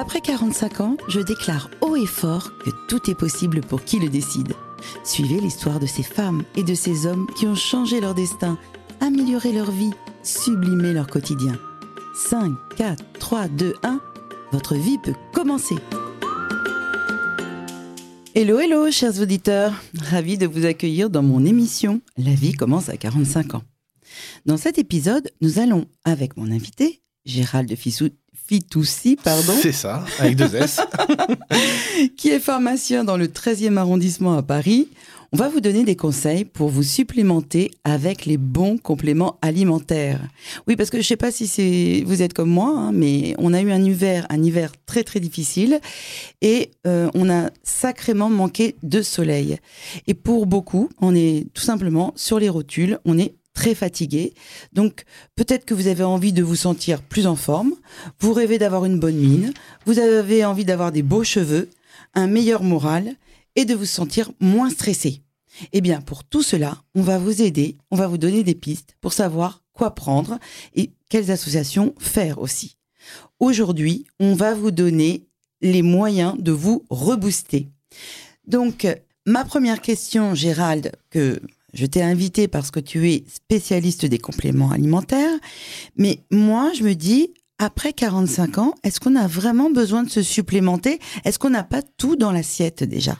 Après 45 ans, je déclare haut et fort que tout est possible pour qui le décide. Suivez l'histoire de ces femmes et de ces hommes qui ont changé leur destin, amélioré leur vie, sublimé leur quotidien. 5, 4, 3, 2, 1, votre vie peut commencer. Hello, hello, chers auditeurs. Ravi de vous accueillir dans mon émission La vie commence à 45 ans. Dans cet épisode, nous allons, avec mon invité, Gérald Fissou, Fitoussi, pardon. C'est ça, avec deux S. qui est pharmacien dans le 13e arrondissement à Paris. On va vous donner des conseils pour vous supplémenter avec les bons compléments alimentaires. Oui, parce que je ne sais pas si c'est vous êtes comme moi, hein, mais on a eu un hiver, un hiver très très difficile et euh, on a sacrément manqué de soleil. Et pour beaucoup, on est tout simplement sur les rotules, on est très fatigué. Donc peut-être que vous avez envie de vous sentir plus en forme, vous rêvez d'avoir une bonne mine, vous avez envie d'avoir des beaux cheveux, un meilleur moral et de vous sentir moins stressé. Eh bien, pour tout cela, on va vous aider, on va vous donner des pistes pour savoir quoi prendre et quelles associations faire aussi. Aujourd'hui, on va vous donner les moyens de vous rebooster. Donc, ma première question, Gérald, que je t'ai invité parce que tu es spécialiste des compléments alimentaires. Mais moi, je me dis, après 45 ans, est-ce qu'on a vraiment besoin de se supplémenter? Est-ce qu'on n'a pas tout dans l'assiette déjà?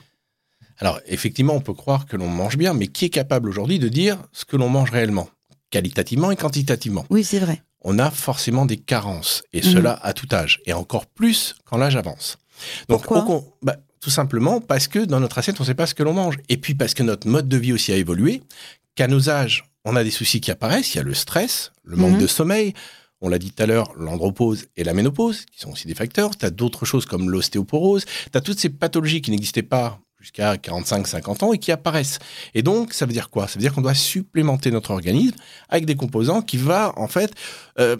Alors, effectivement, on peut croire que l'on mange bien, mais qui est capable aujourd'hui de dire ce que l'on mange réellement? Qualitativement et quantitativement. Oui, c'est vrai. On a forcément des carences, et cela à tout âge, et encore plus quand l'âge avance. Donc, Pourquoi? bah, tout simplement parce que dans notre assiette, on ne sait pas ce que l'on mange. Et puis parce que notre mode de vie aussi a évolué, qu'à nos âges, on a des soucis qui apparaissent. Il y a le stress, le manque mhm. de sommeil. On l'a dit tout à l'heure, l'andropause et la ménopause, qui sont aussi des facteurs. Tu as d'autres choses comme l'ostéoporose. Tu as toutes ces pathologies qui n'existaient pas jusqu'à 45-50 ans et qui apparaissent. Et donc, ça veut dire quoi? Ça veut dire qu'on doit supplémenter notre organisme avec des composants qui va, en fait, euh,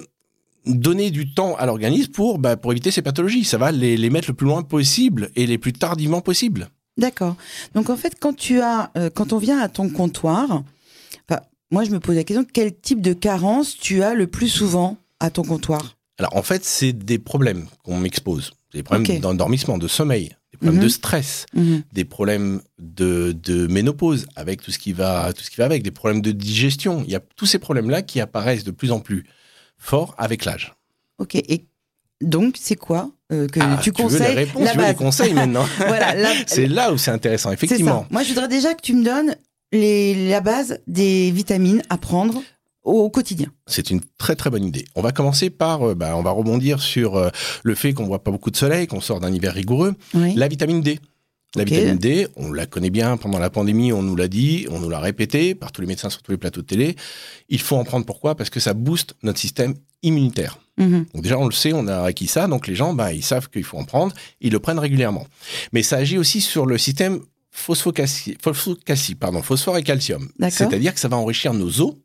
donner du temps à l'organisme pour, bah, pour éviter ces pathologies. Ça va les, les, mettre le plus loin possible et les plus tardivement possible. D'accord. Donc en fait, quand tu as, euh, quand on vient à ton comptoir, moi je me pose la question quel type de carence tu as le plus souvent à ton comptoir? Alors en fait, c'est des problèmes qu'on m'expose, des problèmes d'endormissement, de sommeil, des problèmes de mhm. stress, mhm. des problèmes de, de, ménopause avec tout ce qui va, tout ce qui va avec, des problèmes de digestion. Il y a tous ces problèmes-là qui apparaissent de plus en plus fort avec l'âge. Ok, et donc c'est quoi euh, que ah, tu, conseilles veux les réponses, tu veux les conseils maintenant. voilà, c'est là où c'est intéressant, effectivement. Moi, je voudrais déjà que tu me donnes les, la base des vitamines à prendre au quotidien. C'est une très très bonne idée. On va commencer par, euh, bah, on va rebondir sur euh, le fait qu'on voit pas beaucoup de soleil, qu'on sort d'un hiver rigoureux. La vitamine D. La vitamine D, on la connaît bien pendant la pandémie, on nous l'a dit, on nous l'a répété par tous les médecins sur tous les plateaux de télé. Il faut en prendre pourquoi? Parce que ça booste notre système immunitaire. Mhm. Donc déjà, on le sait, on a acquis ça, donc les gens, bah, ils savent qu'il faut en prendre, ils le prennent régulièrement. Mais ça agit aussi sur le système phosphocalcie, pardon, phosphore et calcium. C'est-à-dire que ça va enrichir nos os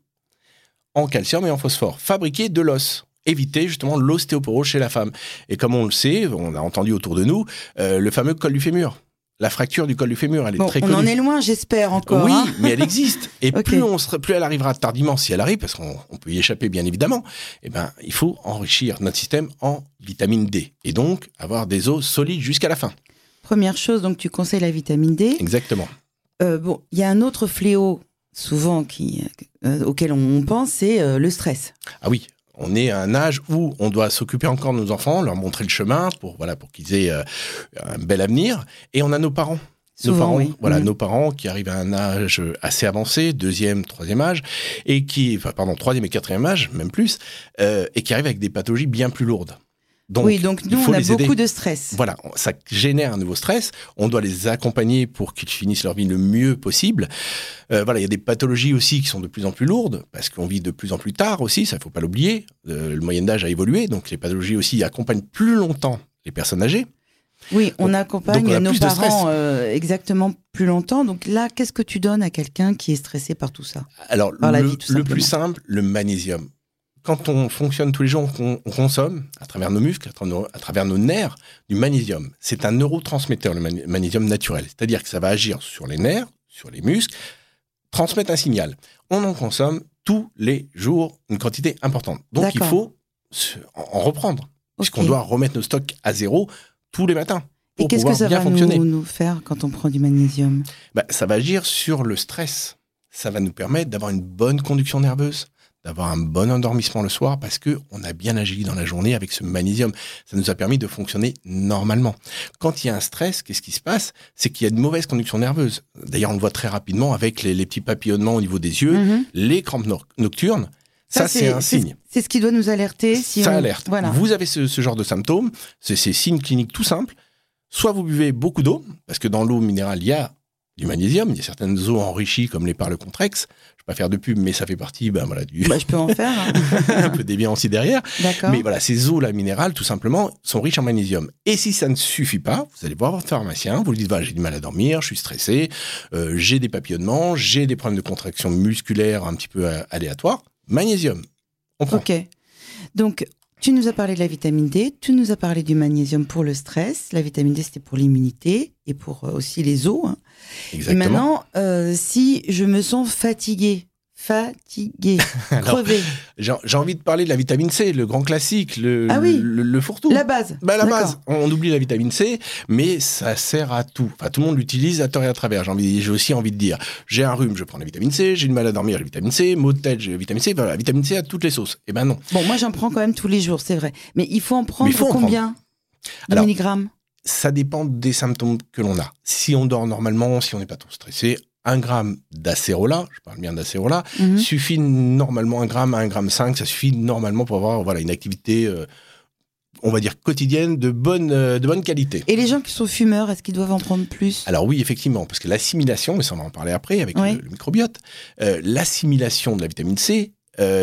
en calcium et en phosphore, fabriquer de l'os éviter justement l'ostéoporose chez la femme. Et comme on le sait, on a entendu autour de nous, euh, le fameux col du fémur la fracture du col du fémur, elle est très connue. On en est loin, j'espère encore. Oui, hein. mais elle existe. Et plus, on plus elle arrivera tardivement, si elle arrive, parce qu'on peut y échapper bien évidemment, eh ben, il faut enrichir notre système en vitamine D. Et donc, avoir des os solides jusqu'à la fin. Première chose, donc tu conseilles la vitamine D. Exactement. Euh, bon, il y a un autre fléau souvent qui, euh, auquel on pense, c'est euh, le stress. Ah oui, on est à un âge où on doit s'occuper encore de nos enfants, leur montrer le chemin pour voilà pour qu'ils aient euh, un bel avenir. Et on a nos parents. nos parents, voilà, nos parents qui arrivent à un âge assez avancé, deuxième, troisième âge, et qui, enfin, pardon, troisième et quatrième âge, même plus, euh, et qui arrivent avec des pathologies bien plus lourdes oui, donc nous, on a beaucoup de stress. Voilà, ça génère un nouveau stress. On doit les accompagner pour qu'ils finissent leur vie le mieux possible. Euh, voilà, il y a des pathologies aussi qui sont de plus en plus lourdes, parce qu'on vit de plus en plus tard aussi, ça ne faut pas l'oublier. Euh, le moyen d'âge a évolué, donc les pathologies aussi accompagnent plus longtemps les personnes âgées. Oui, on accompagne nos parents euh, exactement plus longtemps. Donc là, qu'est-ce que tu donnes à quelqu'un qui est stressé par tout ça? Alors, le plus simple, le magnésium quand on fonctionne tous les jours, on, consomme, à travers nos muscles, à travers nos, nerfs, du magnésium. C'est un neurotransmetteur, le magnésium naturel. C'est-à-dire que ça va agir sur les nerfs, sur les muscles, transmettre un signal. On en consomme tous les jours une quantité importante. Donc il faut en reprendre. puisqu'on doit remettre nos stocks à zéro tous les matins. Et qu'est-ce que ça va nous, nous, faire quand on prend du magnésium? Bah, Ça va agir sur le stress. Ça va nous permettre d'avoir une bonne conduction nerveuse, d'avoir un bon endormissement le soir parce que on a bien agi dans la journée avec ce magnésium. Ça nous a permis de fonctionner normalement. Quand il y a un stress, qu'est-ce qui se passe? C'est qu'il y a une mauvaise conduction nerveuse. D'ailleurs, on le voit très rapidement avec les, petits papillonnements au niveau des yeux, mm-hmm. les crampes nocturnes. Ça, c'est un signe. C'est ce qui doit nous alerter. Si ça alerte. Voilà. Vous avez ce, genre de symptômes, c'est ces signes cliniques tout simples. Soit vous buvez beaucoup d'eau, parce que dans l'eau minérale, il y a du magnésium. Il y a certaines eaux enrichies comme les parles Contrex. Pas faire de pub, mais ça fait partie ben, voilà, du. Bah, je peux en faire. Hein. un peu des biens aussi derrière. Mais voilà, ces eaux-là minérales, tout simplement, sont riches en magnésium. Et si ça ne suffit pas, vous allez voir votre pharmacien, vous lui dites voilà, j'ai du mal à dormir, je suis stressé, euh, j'ai des papillonnements, j'ai des problèmes de contraction musculaire un petit peu euh, aléatoires. Magnésium. On prend. Ok. Donc, tu nous as parlé de la vitamine D, tu nous as parlé du magnésium pour le stress. La vitamine D, c'était pour l'immunité et pour euh, aussi les os. Hein. Exactement. Et maintenant, euh, si je me sens fatiguée, fatigué, crevé. J'ai envie de parler de la vitamine C, le grand classique, le, ah oui, le, fourre-tout. La base. Bah, la base. On oublie la vitamine C, mais ça sert à tout. Enfin, tout le monde l'utilise à tort et à travers. J'ai aussi envie de dire, j'ai un rhume, je prends la vitamine C, j'ai une mal à dormir, la vitamine C, mot de tête, j'ai la vitamine C. Voilà, la vitamine C à toutes les sauces. Eh ben non. Bon, moi j'en prends quand même tous les jours, c'est vrai. Mais il faut en prendre combien de milligrammes? ça dépend des symptômes que l'on a. Si on dort normalement, si on n'est pas trop stressé, un gramme d'acérola, je parle bien d'acérola, mhm. suffit normalement un gramme à un gramme 5, ça suffit normalement pour avoir voilà, une activité, euh, on va dire quotidienne, de bonne, euh, de bonne qualité. Et les gens qui sont fumeurs, est-ce qu'ils doivent en prendre plus? Alors oui, effectivement, parce que l'assimilation, mais ça on va en parler après avec le, microbiote, euh, l'assimilation de la vitamine C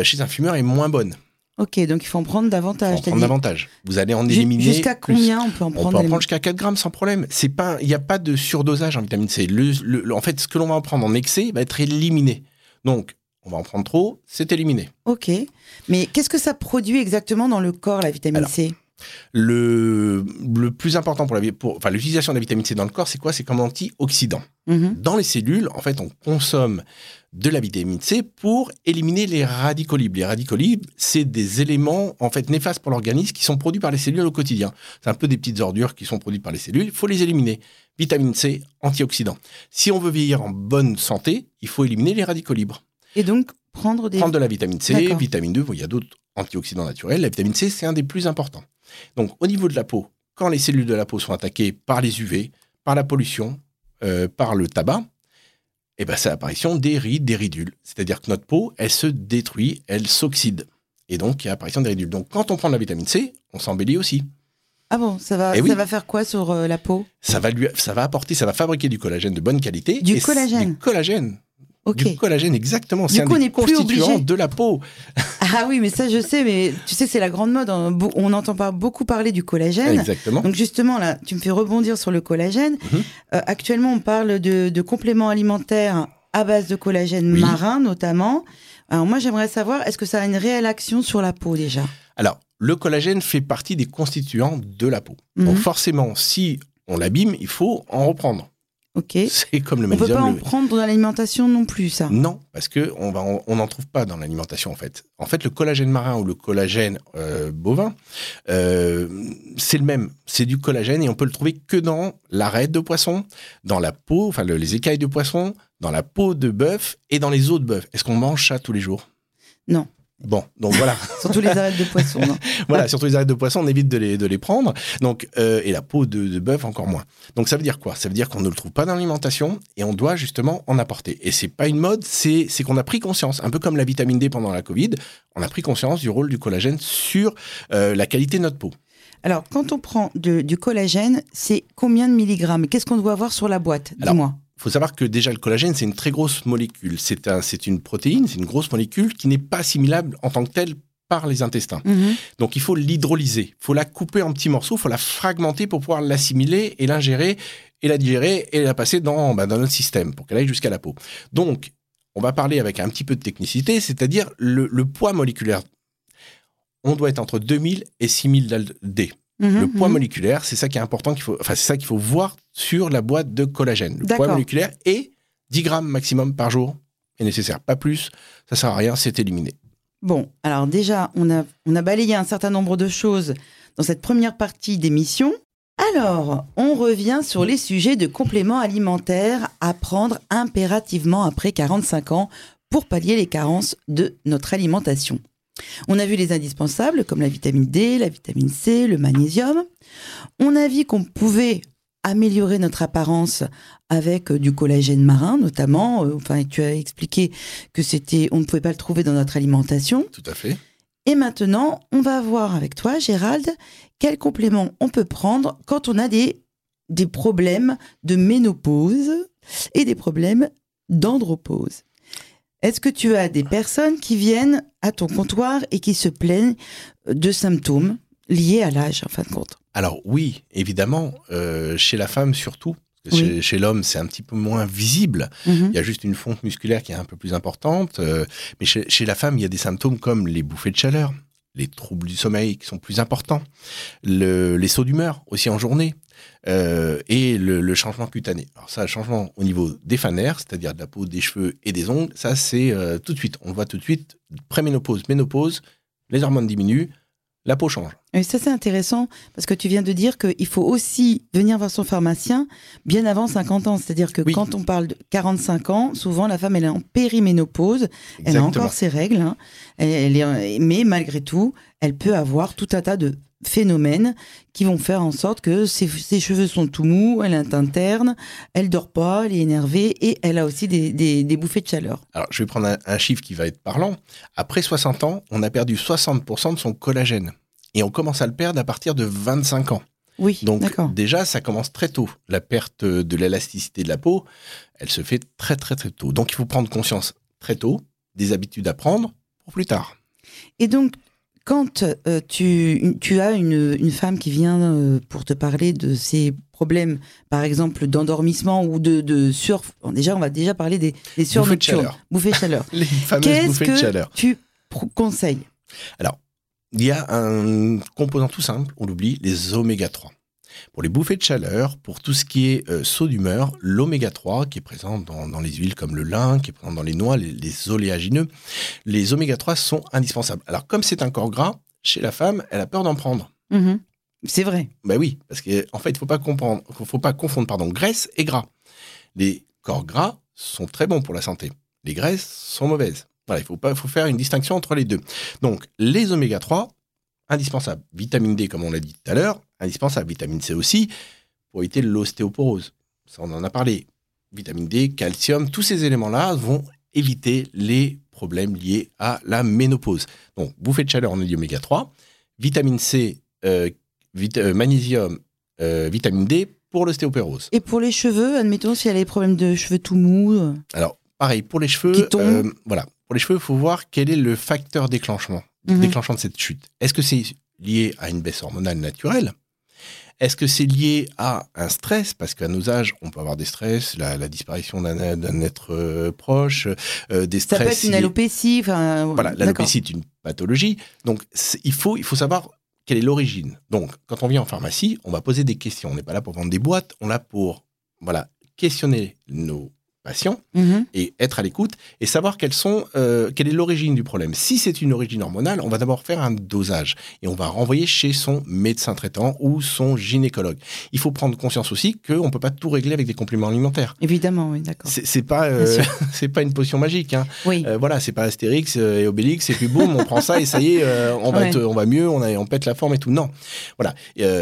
chez un fumeur est moins bonne. Ok, donc il faut en prendre davantage. Il faut en prendre davantage. Vous allez en éliminer. Jusqu'à combien on peut en prendre On peut en prendre jusqu'à 4 grammes sans problème. C'est pas, il n'y a pas de surdosage en vitamine C. Le, en fait, ce que l'on va en prendre en excès va être éliminé. Donc, on va en prendre trop, c'est éliminé. Ok. Mais qu'est-ce que ça produit exactement dans le corps, la vitamine C? Le, le, plus important pour la pour, enfin, l'utilisation de la vitamine C dans le corps, c'est quoi? C'est comme antioxydant. Mhm. Dans les cellules, en fait, on consomme de la vitamine C pour éliminer les radicaux libres. Les radicaux libres, c'est des éléments en fait néfastes pour l'organisme qui sont produits par les cellules au quotidien. C'est un peu des petites ordures qui sont produites par les cellules. Il faut les éliminer. Vitamine C, antioxydant. Si on veut vieillir en bonne santé, il faut éliminer les radicaux libres. Et donc prendre des... Prendre de la vitamine C, vitamine 2, il y a d'autres antioxydants naturels. La vitamine C, c'est un des plus importants. Donc au niveau de la peau, quand les cellules de la peau sont attaquées par les UV, par la pollution, euh, par le tabac, eh ben, c'est l'apparition des rides, des ridules. C'est-à-dire que notre peau, elle se détruit, elle s'oxyde. Et donc, il y a l'apparition des ridules. Donc, quand on prend de la vitamine C, on s'embellit aussi. Ah bon, ça va, eh ça va faire quoi sur euh, la peau? Ça va, lui, ça va apporter, ça va fabriquer du collagène de bonne qualité. Du collagène Du collagène. Du collagène, exactement. C'est un des constituants de la peau. Ah oui, mais ça, je sais, mais tu sais, c'est la grande mode. Hein. On n'entend pas beaucoup parler du collagène. Exactement. Donc, justement, là, tu me fais rebondir sur le collagène. Mhm. Euh, actuellement, on parle de, compléments alimentaires à base de collagène marin, notamment. Alors, moi, j'aimerais savoir, est-ce que ça a une réelle action sur la peau déjà? Alors, le collagène fait partie des constituants de la peau. Donc, mhm. forcément, si on l'abîme, il faut en reprendre. Ok. C'est comme le magnésium. On peut pas en prendre dans l'alimentation non plus, ça. Non, parce que on va, on n'en trouve pas dans l'alimentation en fait. En fait, le collagène marin ou le collagène euh, bovin, euh, c'est le même. C'est du collagène et on peut le trouver que dans l'arête de poisson, dans la peau, enfin les écailles de poisson, dans la peau de bœuf et dans les os de bœuf. Est-ce qu'on mange ça tous les jours? Non. Bon, donc voilà. surtout les arêtes de poisson. voilà, surtout les arêtes de poisson, on évite de les, de les prendre. Donc, euh, et la peau de, bœuf encore moins. Donc ça veut dire quoi? Ça veut dire qu'on ne le trouve pas dans l'alimentation et on doit justement en apporter. Et c'est pas une mode, c'est qu'on a pris conscience, un peu comme la vitamine D pendant la Covid, on a pris conscience du rôle du collagène sur euh, la qualité de notre peau. Alors, quand on prend du collagène, c'est combien de milligrammes? Qu'est-ce qu'on doit avoir sur la boîte? Dis-moi. Il faut savoir que déjà le collagène, c'est une très grosse molécule. C'est un, une protéine, c'est une grosse molécule qui n'est pas assimilable en tant que telle par les intestins. Mhm. Donc il faut l'hydrolyser, il faut la couper en petits morceaux, il faut la fragmenter pour pouvoir l'assimiler et l'ingérer et la digérer et la passer dans, bah, dans notre système pour qu'elle aille jusqu'à la peau. Donc on va parler avec un petit peu de technicité, c'est-à-dire le, le poids moléculaire. On doit être entre 2000 et 6000 D. Mhm, le poids mhm. moléculaire, c'est ça qui est important, qu'il faut, enfin, c'est ça qu'il faut voir sur la boîte de collagène. Le poids moléculaire est 10 grammes maximum par jour est nécessaire, pas plus. Ça sert à rien, c'est éliminé. Bon, alors déjà, on a, on a balayé un certain nombre de choses dans cette première partie d'émission. Alors, on revient sur les sujets de compléments alimentaires à prendre impérativement après 45 ans pour pallier les carences de notre alimentation. On a vu les indispensables comme la vitamine D, la vitamine C, le magnésium. On a vu qu'on pouvait améliorer notre apparence avec euh, du collagène marin notamment. Euh, enfin, tu as expliqué que c'était, on ne pouvait pas le trouver dans notre alimentation. Tout à fait. Et maintenant, on va voir avec toi, Gérald, quels compléments on peut prendre quand on a des, des problèmes de ménopause et des problèmes d'andropause. Est-ce que tu as des personnes qui viennent à ton comptoir et qui se plaignent de symptômes liés à l'âge, en fin de compte? Alors oui, évidemment, euh, chez la femme surtout. Chez, l'homme, c'est un petit peu moins visible. Mhm. Il y a juste une fonte musculaire qui est un peu plus importante. Euh, mais chez, la femme, il y a des symptômes comme les bouffées de chaleur, les troubles du sommeil qui sont plus importants, les sauts d'humeur aussi en journée, euh, et le, changement cutané. Alors ça, le changement au niveau des fanères, c'est-à-dire de la peau, des cheveux et des ongles, ça c'est euh, tout de suite. On le voit tout de suite. Préménopause, ménopause, les hormones diminuent, la peau change. Et ça, c'est intéressant parce que tu viens de dire qu'il faut aussi venir voir son pharmacien bien avant 50 ans. C'est-à-dire que quand on parle de 45 ans, souvent la femme, elle est en périménopause, elle a encore ses règles, hein. elle, est, mais malgré tout, elle peut avoir tout un tas de phénomènes qui vont faire en sorte que ses, cheveux sont tout mous, elle est interne, elle dort pas, elle est énervée et elle a aussi des, bouffées de chaleur. Alors, je vais prendre un, un, chiffre qui va être parlant. Après 60 ans, on a perdu 60% de son collagène. Et on commence à le perdre à partir de 25 ans. Oui, Donc déjà, ça commence très tôt. La perte de l'élasticité de la peau, elle se fait très très très tôt. Donc il faut prendre conscience très tôt des habitudes à prendre pour plus tard. Et donc, quand euh, tu, tu, as une, femme qui vient euh, pour te parler de ses problèmes, par exemple d'endormissement ou de, de sur... déjà, on va déjà parler des, des Bouffées de chaleur. Bouffées de chaleur. Les fameuses bouffées de chaleur. tu conseilles? Alors, il y a un composant tout simple, on l'oublie, les oméga 3. Pour les bouffées de chaleur, pour tout ce qui est euh, saut d'humeur, l'oméga 3, qui est présent dans, les huiles comme le lin, qui est présent dans les noix, les, oléagineux, les oméga 3 sont indispensables. Alors, comme c'est un corps gras, chez la femme, elle a peur d'en prendre. Mm-hmm. C'est vrai. Ben oui, parce qu'en en fait, il ne faut pas, comprendre, faut pas confondre pardon, graisse et gras. Les corps gras sont très bons pour la santé. Les graisses sont mauvaises. Voilà, il faut, pas, faut faire une distinction entre les deux. Donc, les oméga 3, indispensables. Vitamine D, comme on l'a dit tout à l'heure, indispensable. Vitamine C aussi, pour éviter l'ostéoporose. Ça, on en a parlé. Vitamine D, calcium, tous ces éléments-là vont éviter les problèmes liés à la ménopause. Donc, bouffée de chaleur, dit oméga 3. Vitamine C, euh, euh, magnésium, euh, vitamine D pour l'ostéoporose. Et pour les cheveux, admettons, s'il y a des problèmes de cheveux tout mous Alors, pareil, pour les cheveux, voilà, pour les cheveux, il faut voir quel est le facteur déclenchement, mhm. déclenchant de cette chute. Est-ce que c'est lié à une baisse hormonale naturelle Est-ce que c'est lié à un stress? Parce qu'à nos âges, on peut avoir des stress, la, disparition d'un être euh, proche, euh, des stress. Ça peut être une alopécie. Voilà, l'alopécie est une pathologie. Donc, il faut, il faut savoir quelle est l'origine. Donc, quand on vient en pharmacie, on va poser des questions. On n'est pas là pour vendre des boîtes, on est là pour voilà, questionner nos patient mhm. et être à l'écoute et savoir quelles sont, euh, quelle est l'origine du problème. Si c'est une origine hormonale, on va d'abord faire un dosage et on va renvoyer chez son médecin traitant ou son gynécologue. Il faut prendre conscience aussi qu'on ne peut pas tout régler avec des compléments alimentaires. Évidemment, oui, d'accord. C'est pas, euh, c'est pas une potion magique. Hein. Oui. Euh, voilà, c'est pas Astérix et Obélix et puis boum, on prend ça et ça y est, on, va on va mieux, on, a, on pète la forme et tout. Non. Voilà.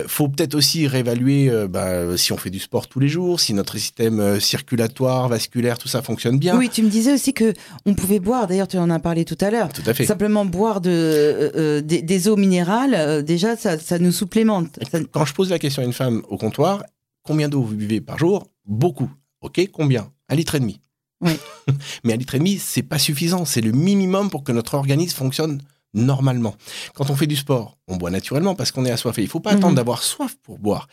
faut peut-être aussi réévaluer bah, si on fait du sport tous les jours, si notre système circulatoire, vasculaire, tout ça fonctionne bien. Oui, tu me disais aussi que on pouvait boire, d'ailleurs tu en as parlé tout à l'heure. Tout à fait. Simplement boire de, euh, euh, des, eaux minérales, euh, déjà ça, ça, nous supplémente. Quand je pose la question à une femme au comptoir, combien d'eau vous buvez par jour? Beaucoup. Ok, combien? Un litre et demi. Oui. Mais un litre et demi, c'est pas suffisant. C'est le minimum pour que notre organisme fonctionne normalement. Quand on fait du sport, on boit naturellement parce qu'on est assoiffé. Il ne faut pas attendre mhm. d'avoir soif pour boire.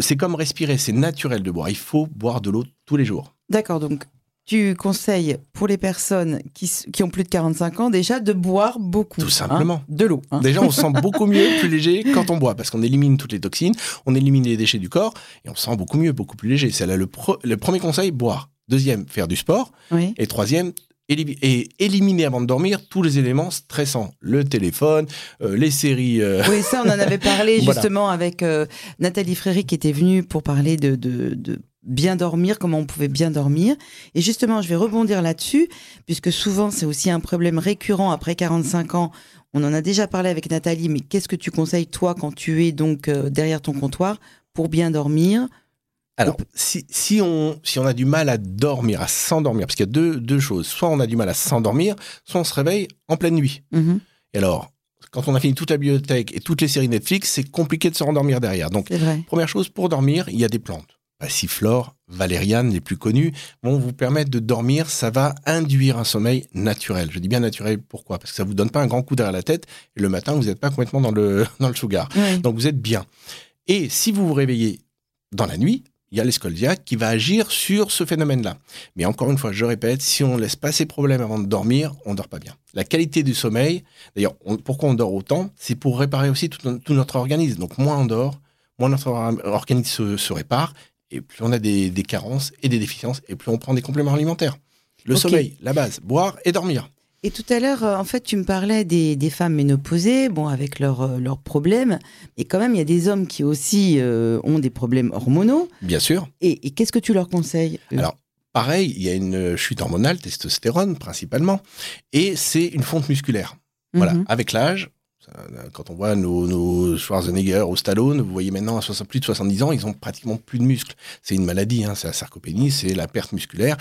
c'est comme respirer, c'est naturel de boire. Il faut boire de l'eau tous les jours. D'accord, donc tu conseilles pour les personnes qui, qui, ont plus de 45 ans déjà de boire beaucoup. Tout simplement. Hein, de l'eau. Hein. Déjà, on se sent beaucoup mieux, plus léger quand on boit, parce qu'on élimine toutes les toxines, on élimine les déchets du corps, et on se sent beaucoup mieux, beaucoup plus léger. C'est là le, le, premier conseil, boire. Deuxième, faire du sport. Et troisième, et éliminer avant de dormir tous les éléments stressants, le téléphone, euh, les séries. Euh. Oui, ça, on en avait parlé justement avec euh, Nathalie Fréry qui était venue pour parler de, de, bien dormir, comment on pouvait bien dormir. Et justement, je vais rebondir là-dessus, puisque souvent, c'est aussi un problème récurrent après 45 ans. On en a déjà parlé avec Nathalie, mais qu'est-ce que tu conseilles, toi, quand tu es donc derrière ton comptoir, pour bien dormir? Alors, si, si, on, si on a du mal à dormir, à s'endormir, parce qu'il y a deux, deux, choses. Soit on a du mal à s'endormir, soit on se réveille en pleine nuit. Mm-hmm. Et alors, quand on a fini toute la bibliothèque et toutes les séries Netflix, c'est compliqué de se rendormir derrière. Donc, première chose, pour dormir, il y a des plantes. Passiflore, valériane, les plus connues, vont vous permettre de dormir. Ça va induire un sommeil naturel. Je dis bien naturel, pourquoi? Parce que ça vous donne pas un grand coup derrière la tête et le matin, vous n'êtes pas complètement dans le, dans le sugar. Donc, vous êtes bien. Et si vous vous réveillez dans la nuit, il y a l'escoldiaque qui va agir sur ce phénomène-là. Mais encore une fois, je répète, si on laisse pas ces problèmes avant de dormir, on dort pas bien. La qualité du sommeil, d'ailleurs, pourquoi on dort autant? C'est pour réparer aussi tout, notre organisme. Donc moins on dort, moins notre organisme se, répare, et plus on a des, carences et des déficiences, et plus on prend des compléments alimentaires. Le sommeil, la base, boire et dormir. Et tout à l'heure, euh, en fait, tu me parlais des, femmes ménopausées, bon, avec leurs euh, problèmes. Et quand même, il y a des hommes qui aussi euh, ont des problèmes hormonaux. Bien sûr. Et, qu'est-ce que tu leur conseilles Alors, pareil, il y a une chute hormonale, testostérone principalement, et c'est une fonte musculaire. Voilà, mhm. avec l'âge, quand on voit nos, nos, Schwarzenegger ou Stallone, vous voyez maintenant à plus de 70 ans, ils ont pratiquement plus de muscles. C'est une maladie, hein, c'est la sarcopénie, c'est la perte musculaire.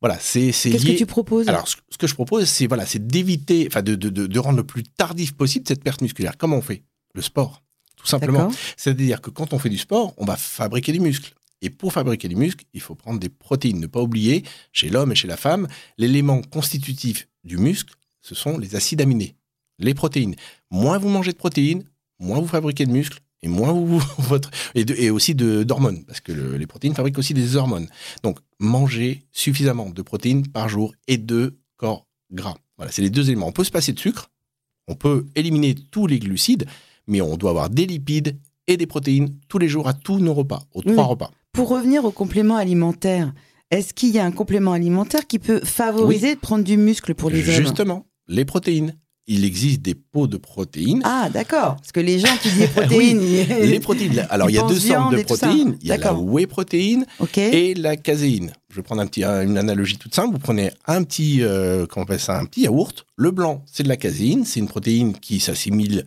Voilà, c'est Qu'est-ce que tu proposes? Alors, ce, que je propose, c'est voilà, c'est d'éviter, enfin, de, de, de, rendre le plus tardif possible cette perte musculaire. Comment on fait? Le sport, tout simplement. C'est-à-dire que quand on fait du sport, on va fabriquer des muscles. Et pour fabriquer des muscles, il faut prendre des protéines. Ne pas oublier, chez l'homme et chez la femme, l'élément constitutif du muscle, ce sont les acides aminés, les protéines. Moins vous mangez de protéines, moins vous fabriquez de muscles, et moins vous, votre et, et aussi d'hormones parce que les protéines fabriquent aussi des hormones. Donc manger suffisamment de protéines par jour et de corps gras. Voilà, c'est les deux éléments. On peut se passer de sucre, on peut éliminer tous les glucides, mais on doit avoir des lipides et des protéines tous les jours à tous nos repas, aux trois repas. Pour revenir au complément alimentaire, est-ce qu'il y a un complément alimentaire qui peut favoriser de prendre du muscle pour les hommes? Justement, les protéines il existe des pots de protéines. Ah, d'accord. Parce que les gens qui disent protéines. les protéines. Alors, il y a deux sortes de protéines. Il y a la whey protéine et la caséine. Je vais prendre un petit, une analogie toute simple. Vous prenez un petit, euh, comment on appelle ça, un petit yaourt. Le blanc, c'est de la caséine. C'est une protéine qui s'assimile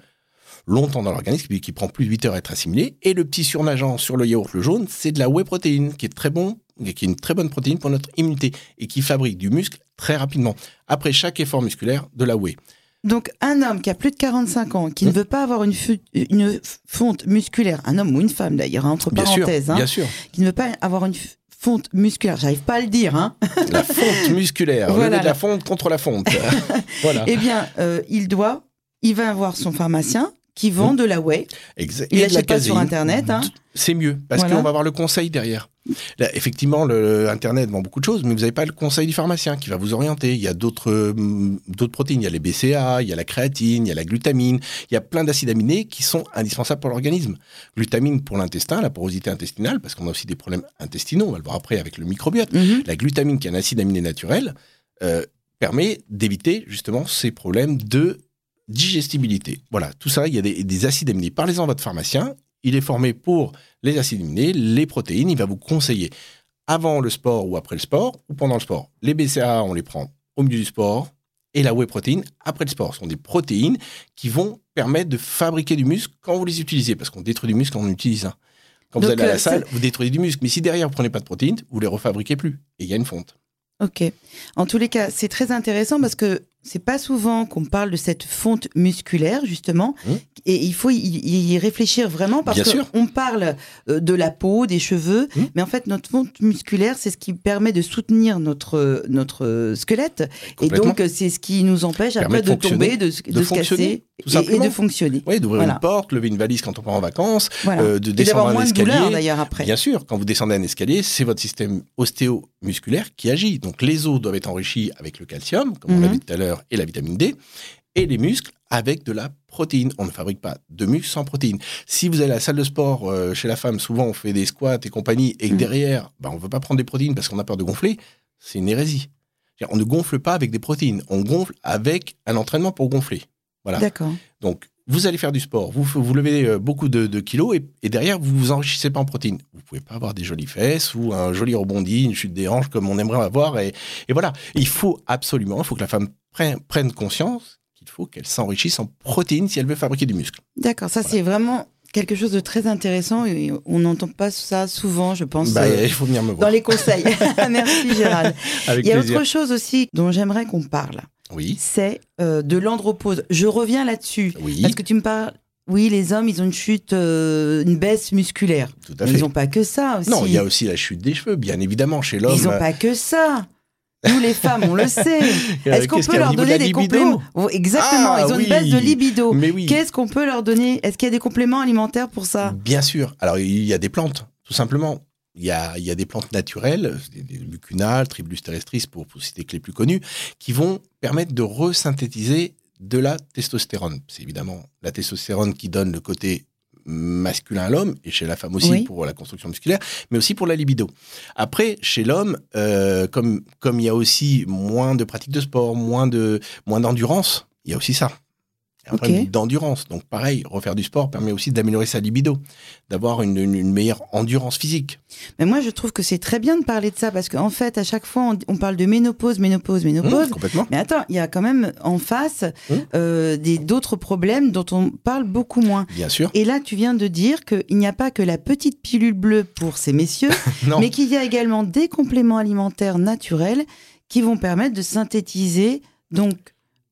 longtemps dans l'organisme, qui prend plus de 8 heures à être assimilée. Et le petit surnageant sur le yaourt, le jaune, c'est de la whey protéine, qui est très bon, qui est une très bonne protéine pour notre immunité et qui fabrique du muscle très rapidement. Après chaque effort musculaire, de la whey. Donc, un homme qui a plus de 45 ans, qui ne veut pas avoir une, une fonte musculaire, un homme ou une femme d'ailleurs, hein, entre parenthèses, hein, sûr, qui ne veut pas avoir une fonte musculaire, j'arrive pas à le dire. Hein. La fonte musculaire, voilà. de la fonte contre la fonte. voilà. Eh bien, euh, il doit, il va avoir son pharmacien qui vend de la whey. Exact. Il l'achète pas sur Internet. Hein. C'est mieux, parce qu'on va avoir le conseil derrière. effectivement, le, Internet vend beaucoup de choses, mais vous n'avez pas le conseil du pharmacien qui va vous orienter. Il y a d'autres d'autres protéines. Il y a les BCA, il y a la créatine, il y a la glutamine. Il y a plein d'acides aminés qui sont indispensables pour l'organisme. Glutamine pour l'intestin, la porosité intestinale, parce qu'on a aussi des problèmes intestinaux. On va le voir après avec le microbiote. Mmh. La glutamine, qui est un acide aminé naturel, euh, permet d'éviter justement ces problèmes de digestibilité. Voilà, tout ça, il y a des, acides aminés. Parlez-en à votre pharmacien. Il est formé pour les acides aminés, les protéines. Il va vous conseiller avant le sport ou après le sport ou pendant le sport. Les BCA, on les prend au milieu du sport et la whey protéine après le sport. Ce sont des protéines qui vont permettre de fabriquer du muscle quand vous les utilisez, parce qu'on détruit du muscle quand on utilise ça. Quand vous allez à la euh, salle, vous détruisez du muscle. Mais si derrière vous prenez pas de protéines, vous les refabriquez plus. Et il y a une fonte. Ok. En tous les cas, c'est très intéressant parce que c'est pas souvent qu'on parle de cette fonte musculaire justement, mmh. et il faut y, réfléchir vraiment parce qu'on parle euh, de la peau, des cheveux, mmh. mais en fait notre fonte musculaire c'est ce qui permet de soutenir notre notre squelette, et donc c'est ce qui nous empêche après de, tomber, de, de, se casser et, de fonctionner. Oui, d'ouvrir une porte, lever une valise quand on part en vacances, euh, de descendre un escalier. d'ailleurs après. Bien sûr, quand vous descendez un escalier, c'est votre système ostéomusculaire qui agit. Donc les os doivent être enrichis avec le calcium, comme on l'a vu tout à l'heure et la vitamine D, et les muscles avec de la protéine. On ne fabrique pas de muscles sans protéines. Si vous allez à la salle de sport, euh, chez la femme, souvent on fait des squats et compagnie, et mm. derrière, bah, on ne veut pas prendre des protéines parce qu'on a peur de gonfler, c'est une hérésie. On ne gonfle pas avec des protéines, on gonfle avec un entraînement pour gonfler. Voilà. D'accord. Donc, vous allez faire du sport, vous, vous levez euh, beaucoup de, kilos et, derrière, vous vous enrichissez pas en protéines. Vous pouvez pas avoir des jolies fesses ou un joli rebondi, une chute des hanches comme on aimerait avoir. Et, voilà, il faut absolument, il faut que la femme prenne, prenne conscience qu'il faut qu'elle s'enrichisse en protéines si elle veut fabriquer du muscle. D'accord, ça c'est vraiment quelque chose de très intéressant et on n'entend pas ça souvent, je pense. Bah, il faut venir me voir. Dans les conseils. Merci Gérald. il y a autre chose aussi dont j'aimerais qu'on parle. Oui. C'est euh, de l'andropause. Je reviens là-dessus. Oui. Parce que tu me parles. Oui, les hommes, ils ont une chute, euh, une baisse musculaire. Tout à fait. ils n'ont pas que ça aussi. Non, il y a aussi la chute des cheveux, bien évidemment, chez l'homme. Ils n'ont pas que ça. Nous, les femmes, on le sait. Est-ce qu'on peut leur donner des compléments Exactement, ils ont une baisse de libido. Mais oui. Qu'est-ce qu'on peut leur donner Est-ce qu'il y a des compléments alimentaires pour ça Bien sûr. Alors, il y a des plantes, tout simplement. Il y a, il y a des plantes naturelles, des, mucunales, Tribulus terrestris, pour, pour citer que les plus connus, qui vont permettre de resynthétiser de la testostérone. C'est évidemment la testostérone qui donne le côté masculin à l'homme et chez la femme aussi pour la construction musculaire, mais aussi pour la libido. Après, chez l'homme, euh, comme comme il y a aussi moins de pratiques de sport, moins de moins d'endurance, il y a aussi ça un problème d'endurance. Donc pareil, refaire du sport permet aussi d'améliorer sa libido, d'avoir une, meilleure endurance physique. Mais moi, je trouve que c'est très bien de parler de ça parce qu'en fait, à chaque fois, on, parle de ménopause, ménopause, ménopause. Mmh, complètement. Mais attends, il y a quand même en face mmh. euh, des d'autres problèmes dont on parle beaucoup moins. Bien sûr. Et là, tu viens de dire qu'il n'y a pas que la petite pilule bleue pour ces messieurs, mais qu'il y a également des compléments alimentaires naturels qui vont permettre de synthétiser donc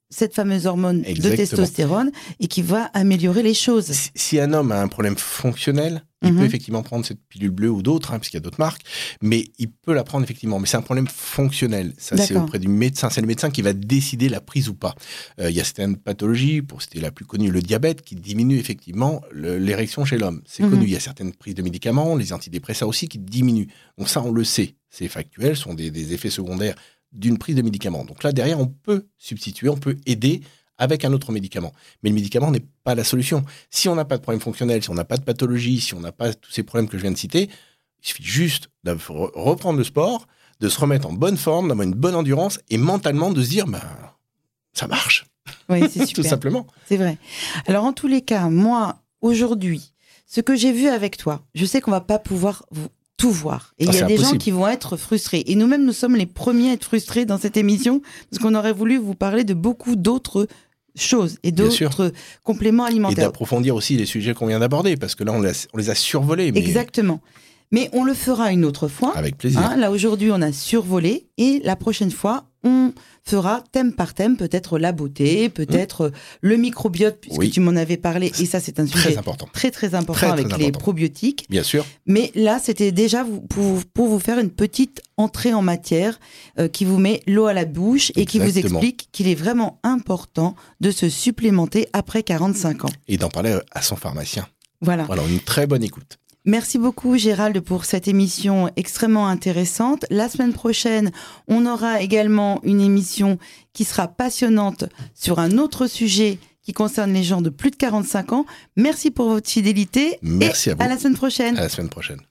cette fameuse hormone de testostérone et qui va améliorer les choses. Si, un homme a un problème fonctionnel, il peut mhm. effectivement prendre cette pilule bleue ou d'autres, hein, puisqu'il y a d'autres marques, mais il peut la prendre effectivement. Mais c'est un problème fonctionnel. Ça, c'est auprès du médecin. C'est le médecin qui va décider la prise ou pas. Euh, il y a certaines pathologies, pour c'était la plus connue, le diabète, qui diminue effectivement l'érection chez l'homme. C'est mhm. connu. Il y a certaines prises de médicaments, les antidépresseurs aussi, qui diminuent. Donc ça, on le sait. C'est factuel, ce sont des effets secondaires d'une prise de médicament. Donc là, derrière, on peut substituer, on peut aider avec un autre médicament. Mais le médicament n'est pas la solution. Si on n'a pas de problème fonctionnel, si on n'a pas de pathologie, si on n'a pas tous ces problèmes que je viens de citer, il suffit juste de reprendre le sport, de se remettre en bonne forme, d'avoir une bonne endurance et mentalement de se dire, ben, ça marche. Oui, c'est super. Tout simplement. C'est vrai. Alors, en tous les cas, moi, aujourd'hui, ce que j'ai vu avec toi, je sais qu'on va pas pouvoir vous tout voir. Et il y a ah, des gens qui vont être frustrés. Et nous-mêmes, nous sommes les premiers à être frustrés dans cette émission parce qu'on aurait voulu vous parler de beaucoup d'autres choses et d'autres compléments alimentaires. Et d'approfondir aussi les sujets qu'on vient d'aborder parce que là, on, les a survolés. Exactement. Mais on le fera une autre fois. Avec plaisir. Hein, là, aujourd'hui, on a survolé. Et la prochaine fois, on fera thème par thème, peut-être la beauté, peut-être le microbiote, puisque tu m'en avais parlé. Et ça, c'est un sujet très important, très, très important avec les probiotiques. Bien sûr. Mais là, c'était déjà pour, pour, vous faire une petite entrée en matière euh, qui vous met l'eau à la bouche et qui vous explique qu'il est vraiment important de se supplémenter après 45 ans. Et d'en parler à son pharmacien. Voilà. Voilà, une très bonne écoute. Merci beaucoup Gérald pour cette émission extrêmement intéressante. La semaine prochaine, on aura également une émission qui sera passionnante sur un autre sujet qui concerne les gens de plus de 45 ans. Merci pour votre fidélité. Merci à vous. À la semaine prochaine. À la semaine prochaine.